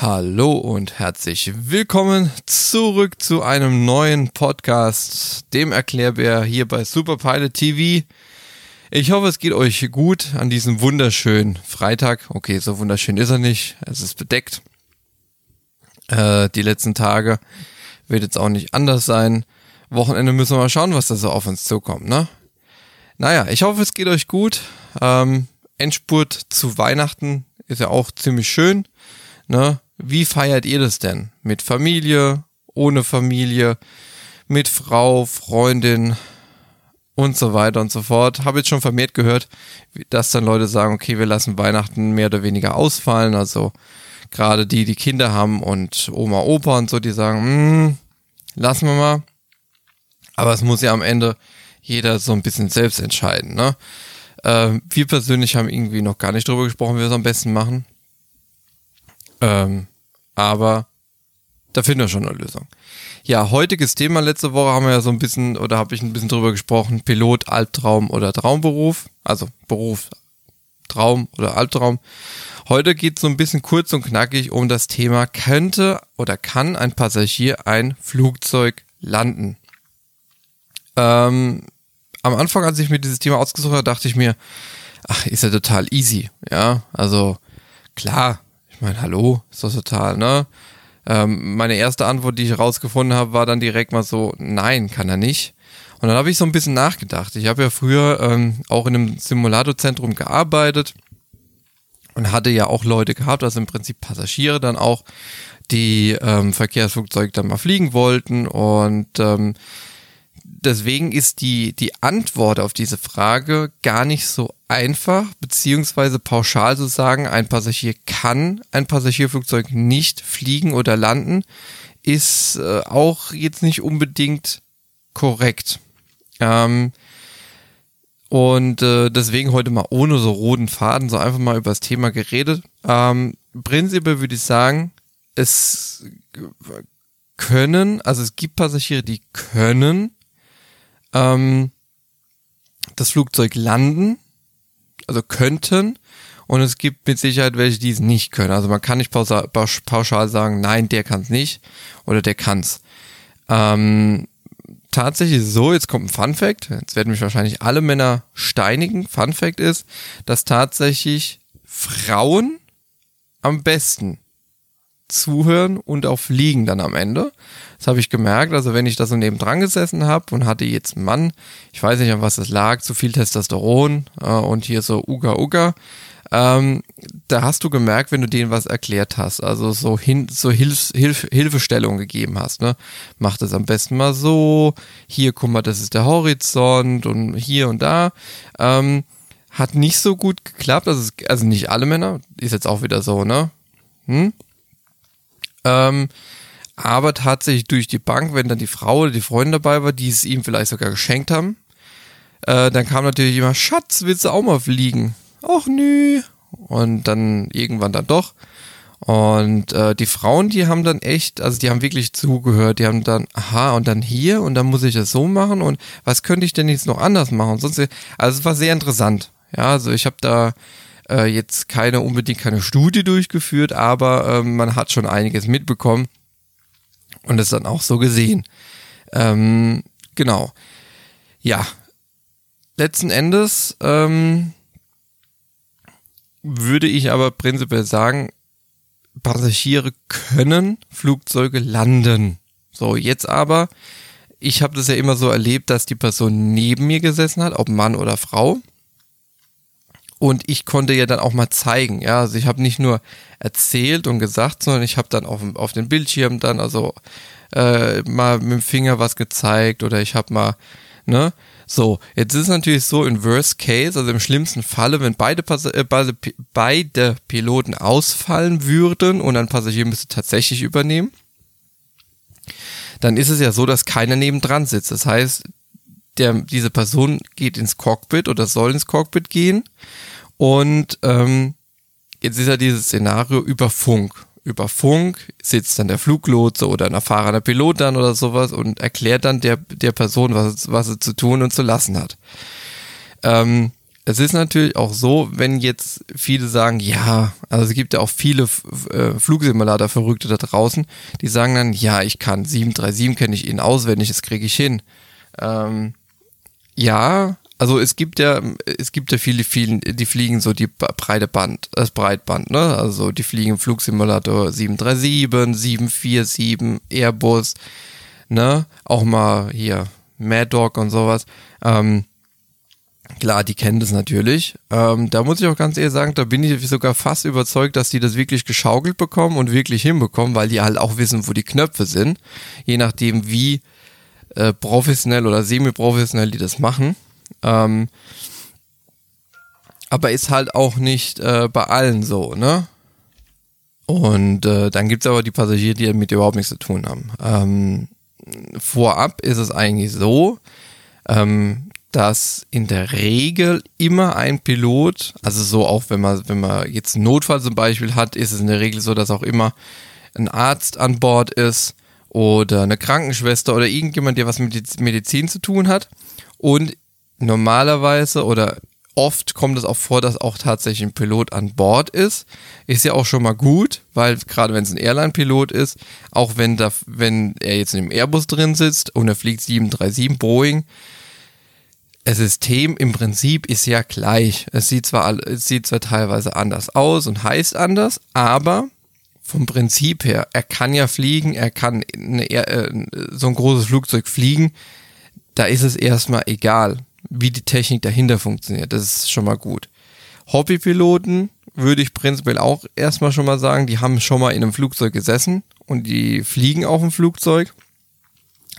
Hallo und herzlich willkommen zurück zu einem neuen Podcast, dem Erklärbär hier bei Superpilot TV. Ich hoffe, es geht euch gut an diesem wunderschönen Freitag. Okay, so wunderschön ist er nicht. Es ist bedeckt. Äh, die letzten Tage wird jetzt auch nicht anders sein. Wochenende müssen wir mal schauen, was da so auf uns zukommt, ne? Naja, ich hoffe, es geht euch gut. Ähm, Endspurt zu Weihnachten ist ja auch ziemlich schön. Ne? Wie feiert ihr das denn? Mit Familie, ohne Familie, mit Frau, Freundin und so weiter und so fort. Habe jetzt schon vermehrt gehört, dass dann Leute sagen, okay, wir lassen Weihnachten mehr oder weniger ausfallen. Also gerade die, die Kinder haben und Oma, Opa und so, die sagen, hm, lassen wir mal. Aber es muss ja am Ende jeder so ein bisschen selbst entscheiden. Ne? Äh, wir persönlich haben irgendwie noch gar nicht drüber gesprochen, wie wir es am besten machen. Ähm, aber da finden wir schon eine Lösung. Ja, heutiges Thema. Letzte Woche haben wir ja so ein bisschen, oder habe ich ein bisschen drüber gesprochen, Pilot, Albtraum oder Traumberuf. Also Beruf, Traum oder Albtraum. Heute geht es so ein bisschen kurz und knackig um das Thema, könnte oder kann ein Passagier ein Flugzeug landen? Ähm, am Anfang, als ich mir dieses Thema ausgesucht habe, dachte ich mir, ach, ist ja total easy. Ja, also klar, ich meine, hallo, ist das total, ne? Ähm, meine erste Antwort, die ich rausgefunden habe, war dann direkt mal so, nein, kann er nicht. Und dann habe ich so ein bisschen nachgedacht. Ich habe ja früher ähm, auch in einem Simulatorzentrum gearbeitet und hatte ja auch Leute gehabt, also im Prinzip Passagiere dann auch, die ähm, Verkehrsflugzeug dann mal fliegen wollten und ähm, deswegen ist die, die Antwort auf diese Frage gar nicht so einfach, beziehungsweise pauschal zu sagen, ein Passagier kann ein Passagierflugzeug nicht fliegen oder landen, ist äh, auch jetzt nicht unbedingt korrekt. Ähm, und äh, deswegen heute mal ohne so roten Faden, so einfach mal über das Thema geredet. Ähm, prinzipiell würde ich sagen, es können, also es gibt Passagiere, die können ähm, das Flugzeug landen, also könnten, und es gibt mit Sicherheit welche, die es nicht können. Also man kann nicht pauschal sagen, nein, der kann es nicht oder der kann's. Ähm, tatsächlich so, jetzt kommt ein Fun Fact, jetzt werden mich wahrscheinlich alle Männer steinigen. Fun Fact ist, dass tatsächlich Frauen am besten zuhören und auch fliegen dann am Ende. Das habe ich gemerkt. Also wenn ich da so nebendran gesessen habe und hatte jetzt einen Mann, ich weiß nicht, an was es lag, zu viel Testosteron äh, und hier so Uga Uga, ähm, da hast du gemerkt, wenn du denen was erklärt hast, also so, hin, so Hilf, Hilf, Hilfestellung gegeben hast, ne? Mach das am besten mal so, hier, guck mal, das ist der Horizont und hier und da. Ähm, hat nicht so gut geklappt, also, also nicht alle Männer, ist jetzt auch wieder so, ne? Hm? Ähm, aber tatsächlich durch die Bank, wenn dann die Frau oder die Freundin dabei war, die es ihm vielleicht sogar geschenkt haben, äh, dann kam natürlich immer, Schatz, willst du auch mal fliegen? Ach nö. Und dann irgendwann dann doch. Und äh, die Frauen, die haben dann echt, also die haben wirklich zugehört, die haben dann, aha, und dann hier und dann muss ich das so machen und was könnte ich denn jetzt noch anders machen? Sonst, also es war sehr interessant. Ja, also ich habe da äh, jetzt keine unbedingt keine Studie durchgeführt, aber äh, man hat schon einiges mitbekommen und es dann auch so gesehen. Ähm, genau. Ja. Letzten Endes ähm, würde ich aber prinzipiell sagen, Passagiere können Flugzeuge landen. So, jetzt aber, ich habe das ja immer so erlebt, dass die Person neben mir gesessen hat, ob Mann oder Frau. Und ich konnte ja dann auch mal zeigen, ja, also ich habe nicht nur erzählt und gesagt, sondern ich habe dann auf, auf den Bildschirm dann also äh, mal mit dem Finger was gezeigt oder ich habe mal, ne, so, jetzt ist es natürlich so, in Worst Case, also im schlimmsten Falle, wenn beide, äh, beide, beide Piloten ausfallen würden und ein Passagier müsste tatsächlich übernehmen, dann ist es ja so, dass keiner nebendran sitzt. Das heißt, der, diese Person geht ins Cockpit oder soll ins Cockpit gehen. Und ähm, jetzt ist ja dieses Szenario über Funk. Über Funk sitzt dann der Fluglotse oder ein erfahrener Pilot dann oder sowas und erklärt dann der, der Person, was, was sie zu tun und zu lassen hat. Ähm, es ist natürlich auch so, wenn jetzt viele sagen, ja, also es gibt ja auch viele äh, Flugsimulator-Verrückte da draußen, die sagen dann, ja, ich kann 737, kenne ich ihn auswendig, das kriege ich hin. Ähm, ja, also es gibt ja, es gibt ja viele, viele, die fliegen so die breite Band, das Breitband, ne? Also die fliegen Flugsimulator 737, 747, Airbus, ne? Auch mal hier Mad Dog und sowas. Ähm, Klar, die kennen das natürlich. Ähm, da muss ich auch ganz ehrlich sagen, da bin ich sogar fast überzeugt, dass die das wirklich geschaukelt bekommen und wirklich hinbekommen, weil die halt auch wissen, wo die Knöpfe sind. Je nachdem, wie äh, professionell oder semi-professionell die das machen. Ähm, aber ist halt auch nicht äh, bei allen so, ne? Und äh, dann gibt's aber die Passagiere, die damit überhaupt nichts zu tun haben. Ähm, vorab ist es eigentlich so, ähm, dass in der Regel immer ein Pilot, also so auch wenn man, wenn man jetzt einen Notfall zum Beispiel hat, ist es in der Regel so, dass auch immer ein Arzt an Bord ist oder eine Krankenschwester oder irgendjemand, der was mit Medizin zu tun hat. Und normalerweise oder oft kommt es auch vor, dass auch tatsächlich ein Pilot an Bord ist. Ist ja auch schon mal gut, weil gerade wenn es ein Airline-Pilot ist, auch wenn, da, wenn er jetzt in dem Airbus drin sitzt und er fliegt 737 Boeing, das System im Prinzip ist ja gleich. Es sieht zwar, es sieht zwar teilweise anders aus und heißt anders, aber vom Prinzip her, er kann ja fliegen, er kann eine, äh, so ein großes Flugzeug fliegen. Da ist es erstmal egal, wie die Technik dahinter funktioniert. Das ist schon mal gut. Hobbypiloten würde ich prinzipiell auch erstmal schon mal sagen, die haben schon mal in einem Flugzeug gesessen und die fliegen auf dem Flugzeug.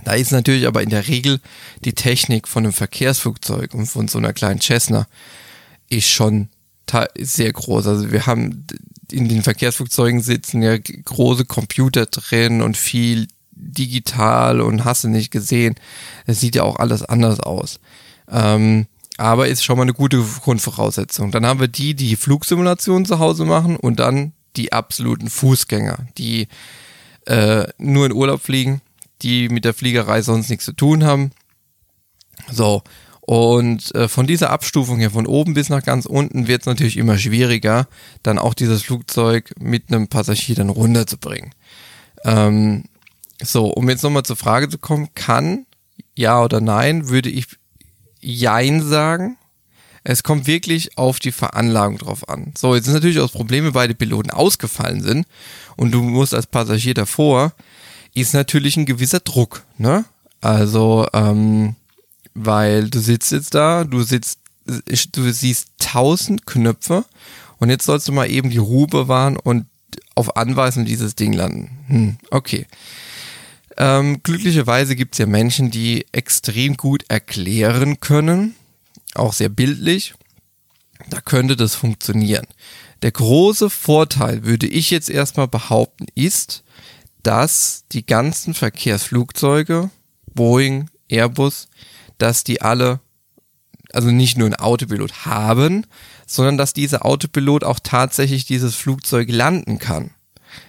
Da ist natürlich aber in der Regel die Technik von einem Verkehrsflugzeug und von so einer kleinen Cessna ist schon sehr groß. Also wir haben in den Verkehrsflugzeugen sitzen ja große Computer drin und viel digital und hast du nicht gesehen. Es sieht ja auch alles anders aus. Ähm, aber ist schon mal eine gute Grundvoraussetzung. Dann haben wir die, die Flugsimulationen zu Hause machen und dann die absoluten Fußgänger, die äh, nur in Urlaub fliegen die mit der Fliegerei sonst nichts zu tun haben. So, und äh, von dieser Abstufung hier von oben bis nach ganz unten wird es natürlich immer schwieriger, dann auch dieses Flugzeug mit einem Passagier dann runterzubringen. Ähm, so, um jetzt nochmal zur Frage zu kommen, kann ja oder nein, würde ich Jein sagen. Es kommt wirklich auf die Veranlagung drauf an. So, jetzt ist natürlich auch das Problem, wenn beide Piloten ausgefallen sind und du musst als Passagier davor ist natürlich ein gewisser Druck, ne? Also, ähm, weil du sitzt jetzt da, du sitzt, du siehst tausend Knöpfe und jetzt sollst du mal eben die Ruhe bewahren und auf Anweisung dieses Ding landen. Hm, okay. Ähm, glücklicherweise gibt es ja Menschen, die extrem gut erklären können, auch sehr bildlich. Da könnte das funktionieren. Der große Vorteil, würde ich jetzt erstmal behaupten, ist, dass die ganzen Verkehrsflugzeuge, Boeing, Airbus, dass die alle, also nicht nur einen Autopilot haben, sondern dass dieser Autopilot auch tatsächlich dieses Flugzeug landen kann.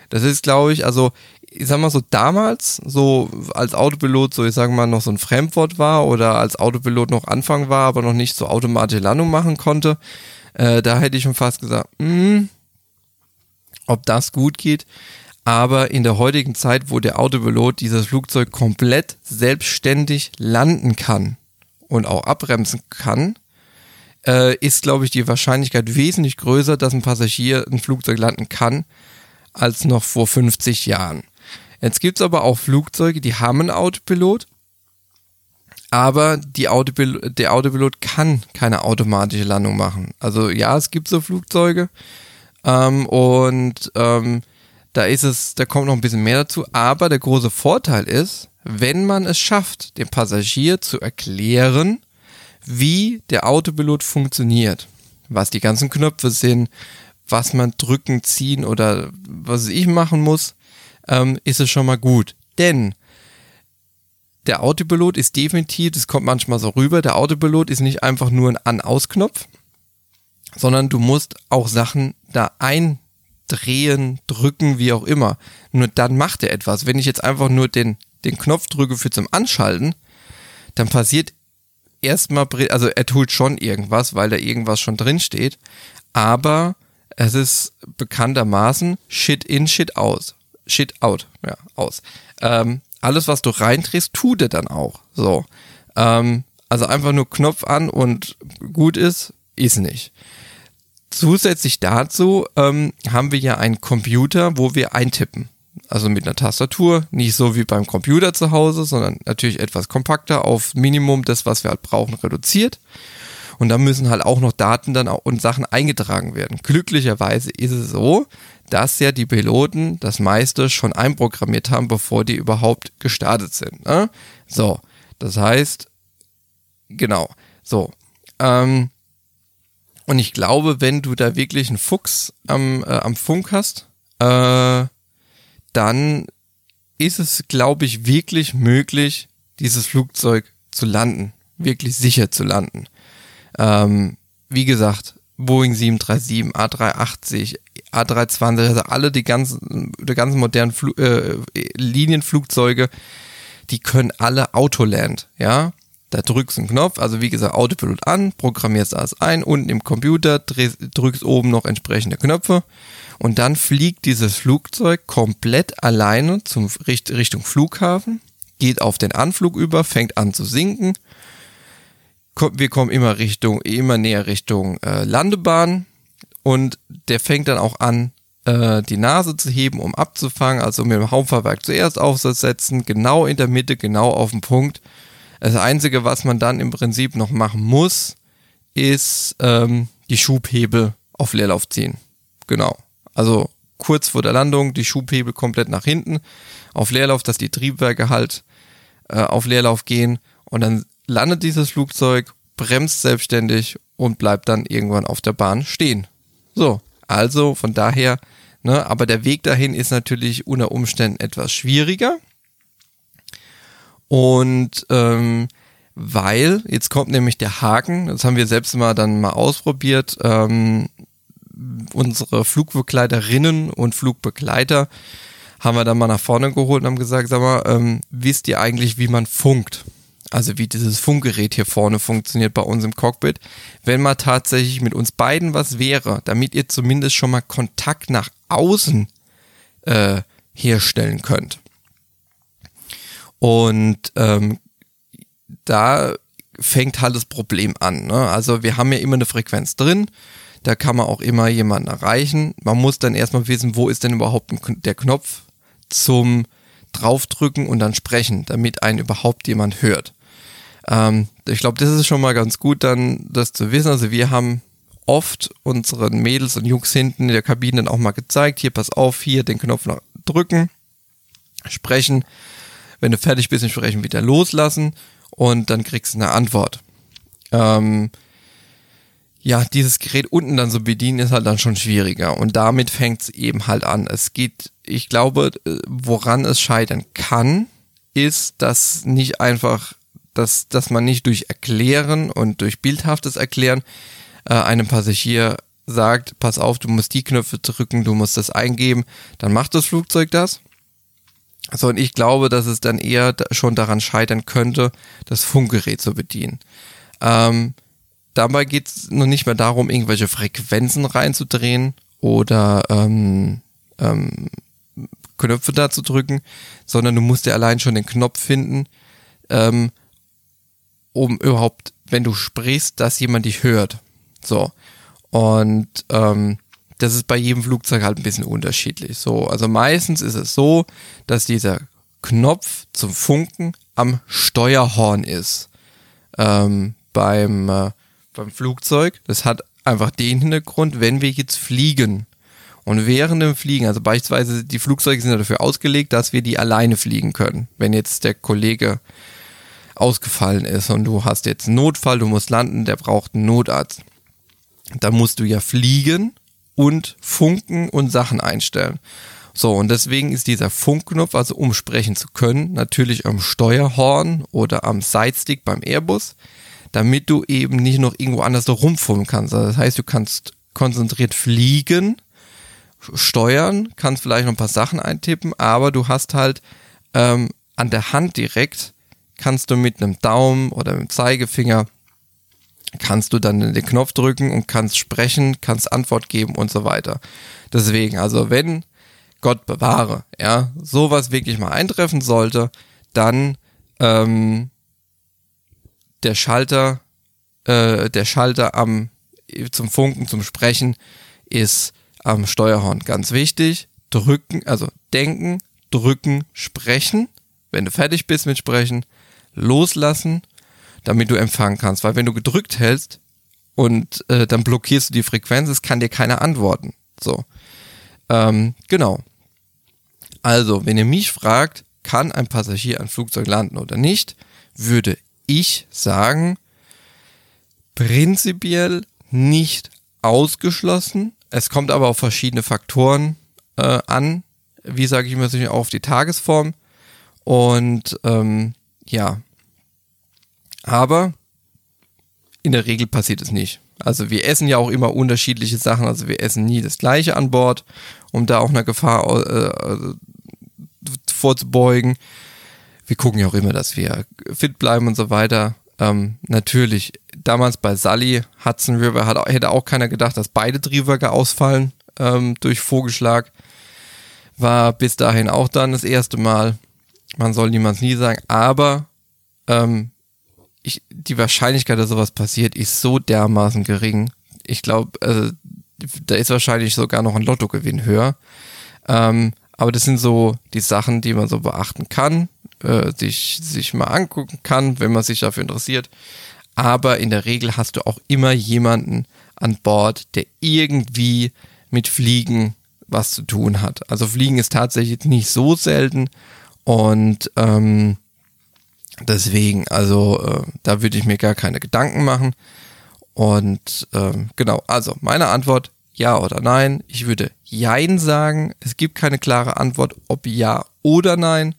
Das ist, glaube ich, also ich sag mal so damals, so als Autopilot, so ich sage mal noch so ein Fremdwort war oder als Autopilot noch Anfang war, aber noch nicht so automatische Landung machen konnte, äh, da hätte ich schon fast gesagt, mh, hm, ob das gut geht. Aber in der heutigen Zeit, wo der Autopilot dieses Flugzeug komplett selbstständig landen kann und auch abbremsen kann, äh, ist, glaube ich, die Wahrscheinlichkeit wesentlich größer, dass ein Passagier ein Flugzeug landen kann, als noch vor 50 Jahren. Jetzt gibt es aber auch Flugzeuge, die haben einen Autopilot, aber Autopilot, der Autopilot kann keine automatische Landung machen. Also ja, es gibt so Flugzeuge ähm, und ähm, da ist es, da kommt noch ein bisschen mehr dazu. Aber der große Vorteil ist, wenn man es schafft, dem Passagier zu erklären, wie der Autopilot funktioniert, was die ganzen Knöpfe sind, was man drücken, ziehen oder was ich machen muss, ähm, ist es schon mal gut. Denn der Autopilot ist definitiv, das kommt manchmal so rüber, der Autopilot ist nicht einfach nur ein An-Aus-Knopf, sondern du musst auch Sachen da ein drehen, drücken, wie auch immer. Nur dann macht er etwas. Wenn ich jetzt einfach nur den, den Knopf drücke für zum Anschalten, dann passiert erstmal, also er tut schon irgendwas, weil da irgendwas schon drin steht, aber es ist bekanntermaßen Shit in, Shit aus. Shit out, ja, aus. Ähm, alles, was du reindrehst, tut er dann auch. So. Ähm, also einfach nur Knopf an und gut ist, ist nicht. Zusätzlich dazu ähm, haben wir ja einen Computer, wo wir eintippen. Also mit einer Tastatur, nicht so wie beim Computer zu Hause, sondern natürlich etwas kompakter auf Minimum das, was wir halt brauchen, reduziert. Und da müssen halt auch noch Daten dann auch und Sachen eingetragen werden. Glücklicherweise ist es so, dass ja die Piloten das meiste schon einprogrammiert haben, bevor die überhaupt gestartet sind. Ne? So, das heißt, genau, so. Ähm, und ich glaube, wenn du da wirklich einen Fuchs am, äh, am Funk hast, äh, dann ist es, glaube ich, wirklich möglich, dieses Flugzeug zu landen, wirklich sicher zu landen. Ähm, wie gesagt, Boeing 737, A380, A320, also alle die ganzen, die ganzen modernen Fl äh, Linienflugzeuge, die können alle Autoland, ja. Da drückst du einen Knopf, also wie gesagt, Autopilot an, programmierst alles ein, unten im Computer, drückst oben noch entsprechende Knöpfe und dann fliegt dieses Flugzeug komplett alleine zum Richtung Flughafen, geht auf den Anflug über, fängt an zu sinken wir kommen immer Richtung, immer näher Richtung äh, Landebahn und der fängt dann auch an, äh, die Nase zu heben, um abzufangen, also mit dem Hauptfahrwerk zuerst aufzusetzen, genau in der Mitte, genau auf dem Punkt. Das Einzige, was man dann im Prinzip noch machen muss, ist ähm, die Schubhebel auf Leerlauf ziehen. Genau. Also kurz vor der Landung die Schubhebel komplett nach hinten auf Leerlauf, dass die Triebwerke halt äh, auf Leerlauf gehen und dann landet dieses Flugzeug, bremst selbstständig und bleibt dann irgendwann auf der Bahn stehen. So, also von daher, ne, aber der Weg dahin ist natürlich unter Umständen etwas schwieriger. Und ähm, weil, jetzt kommt nämlich der Haken, das haben wir selbst mal dann mal ausprobiert, ähm, unsere Flugbegleiterinnen und Flugbegleiter haben wir dann mal nach vorne geholt und haben gesagt, sag mal, ähm, wisst ihr eigentlich, wie man funkt? also wie dieses Funkgerät hier vorne funktioniert bei uns im Cockpit, wenn mal tatsächlich mit uns beiden was wäre, damit ihr zumindest schon mal Kontakt nach außen äh, herstellen könnt. Und ähm, da fängt halt das Problem an. Ne? Also wir haben ja immer eine Frequenz drin, da kann man auch immer jemanden erreichen. Man muss dann erstmal wissen, wo ist denn überhaupt der Knopf zum draufdrücken und dann sprechen, damit einen überhaupt jemand hört. Ähm, ich glaube, das ist schon mal ganz gut, dann das zu wissen. Also wir haben oft unseren Mädels und Jungs hinten in der Kabine dann auch mal gezeigt, hier pass auf, hier den Knopf noch drücken, sprechen. Wenn du fertig bist, sprechen wieder loslassen und dann kriegst du eine Antwort. Ähm, ja, dieses Gerät unten dann so bedienen ist halt dann schon schwieriger und damit fängt es eben halt an. Es geht, ich glaube, äh, woran es scheitern kann, ist, dass nicht einfach dass, dass man nicht durch Erklären und durch bildhaftes Erklären äh, einem Passagier sagt, pass auf, du musst die Knöpfe drücken, du musst das eingeben, dann macht das Flugzeug das. So, und ich glaube, dass es dann eher schon daran scheitern könnte, das Funkgerät zu bedienen. Ähm, dabei geht es noch nicht mehr darum, irgendwelche Frequenzen reinzudrehen oder ähm, ähm, Knöpfe da zu drücken, sondern du musst ja allein schon den Knopf finden, ähm, um überhaupt, wenn du sprichst, dass jemand dich hört. So. Und ähm, das ist bei jedem Flugzeug halt ein bisschen unterschiedlich. So, also meistens ist es so, dass dieser Knopf zum Funken am Steuerhorn ist. Ähm, beim, äh, beim Flugzeug. Das hat einfach den Hintergrund, wenn wir jetzt fliegen. Und während dem Fliegen, also beispielsweise die Flugzeuge sind ja dafür ausgelegt, dass wir die alleine fliegen können. Wenn jetzt der Kollege ausgefallen ist und du hast jetzt einen Notfall, du musst landen, der braucht einen Notarzt. Da musst du ja fliegen und funken und Sachen einstellen. So, und deswegen ist dieser Funkknopf, also um sprechen zu können, natürlich am Steuerhorn oder am Sidestick beim Airbus, damit du eben nicht noch irgendwo anders so rumfunken kannst. Also das heißt, du kannst konzentriert fliegen, steuern, kannst vielleicht noch ein paar Sachen eintippen, aber du hast halt ähm, an der Hand direkt kannst du mit einem Daumen oder mit dem Zeigefinger kannst du dann den Knopf drücken und kannst sprechen, kannst Antwort geben und so weiter. Deswegen, also wenn Gott bewahre, ja, sowas wirklich mal eintreffen sollte, dann ähm, der Schalter, äh, der Schalter am zum Funken, zum Sprechen ist am Steuerhorn ganz wichtig. Drücken, also denken, drücken, sprechen. Wenn du fertig bist mit Sprechen, loslassen, damit du empfangen kannst. Weil wenn du gedrückt hältst und äh, dann blockierst du die Frequenz, es kann dir keiner antworten. So. Ähm, genau. Also, wenn ihr mich fragt, kann ein Passagier ein Flugzeug landen oder nicht, würde ich sagen, prinzipiell nicht ausgeschlossen. Es kommt aber auf verschiedene Faktoren äh, an. Wie sage ich immer, auch auf die Tagesform. Und ähm, ja, aber in der Regel passiert es nicht. Also wir essen ja auch immer unterschiedliche Sachen, also wir essen nie das gleiche an Bord, um da auch einer Gefahr äh, vorzubeugen. Wir gucken ja auch immer, dass wir fit bleiben und so weiter. Ähm, natürlich, damals bei Sully, Hudson River, hat, hätte auch keiner gedacht, dass beide Triebwerke ausfallen ähm, durch Vogelschlag. War bis dahin auch dann das erste Mal. Man soll niemals nie sagen, aber ähm, ich, die Wahrscheinlichkeit, dass sowas passiert, ist so dermaßen gering. Ich glaube, also, da ist wahrscheinlich sogar noch ein Lottogewinn höher. Ähm, aber das sind so die Sachen, die man so beachten kann, äh, sich, sich mal angucken kann, wenn man sich dafür interessiert. Aber in der Regel hast du auch immer jemanden an Bord, der irgendwie mit Fliegen was zu tun hat. Also Fliegen ist tatsächlich nicht so selten und ähm, Deswegen, also äh, da würde ich mir gar keine Gedanken machen. Und ähm, genau, also meine Antwort, ja oder nein. Ich würde Jein sagen. Es gibt keine klare Antwort, ob ja oder nein.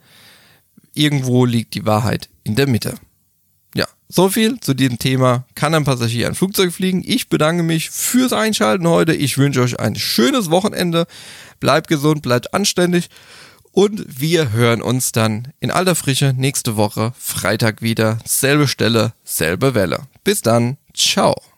Irgendwo liegt die Wahrheit in der Mitte. Ja, so viel zu diesem Thema. Kann ein Passagier ein Flugzeug fliegen? Ich bedanke mich fürs Einschalten heute. Ich wünsche euch ein schönes Wochenende. Bleibt gesund, bleibt anständig. Und wir hören uns dann in alter Frische nächste Woche Freitag wieder. Selbe Stelle, selbe Welle. Bis dann. Ciao.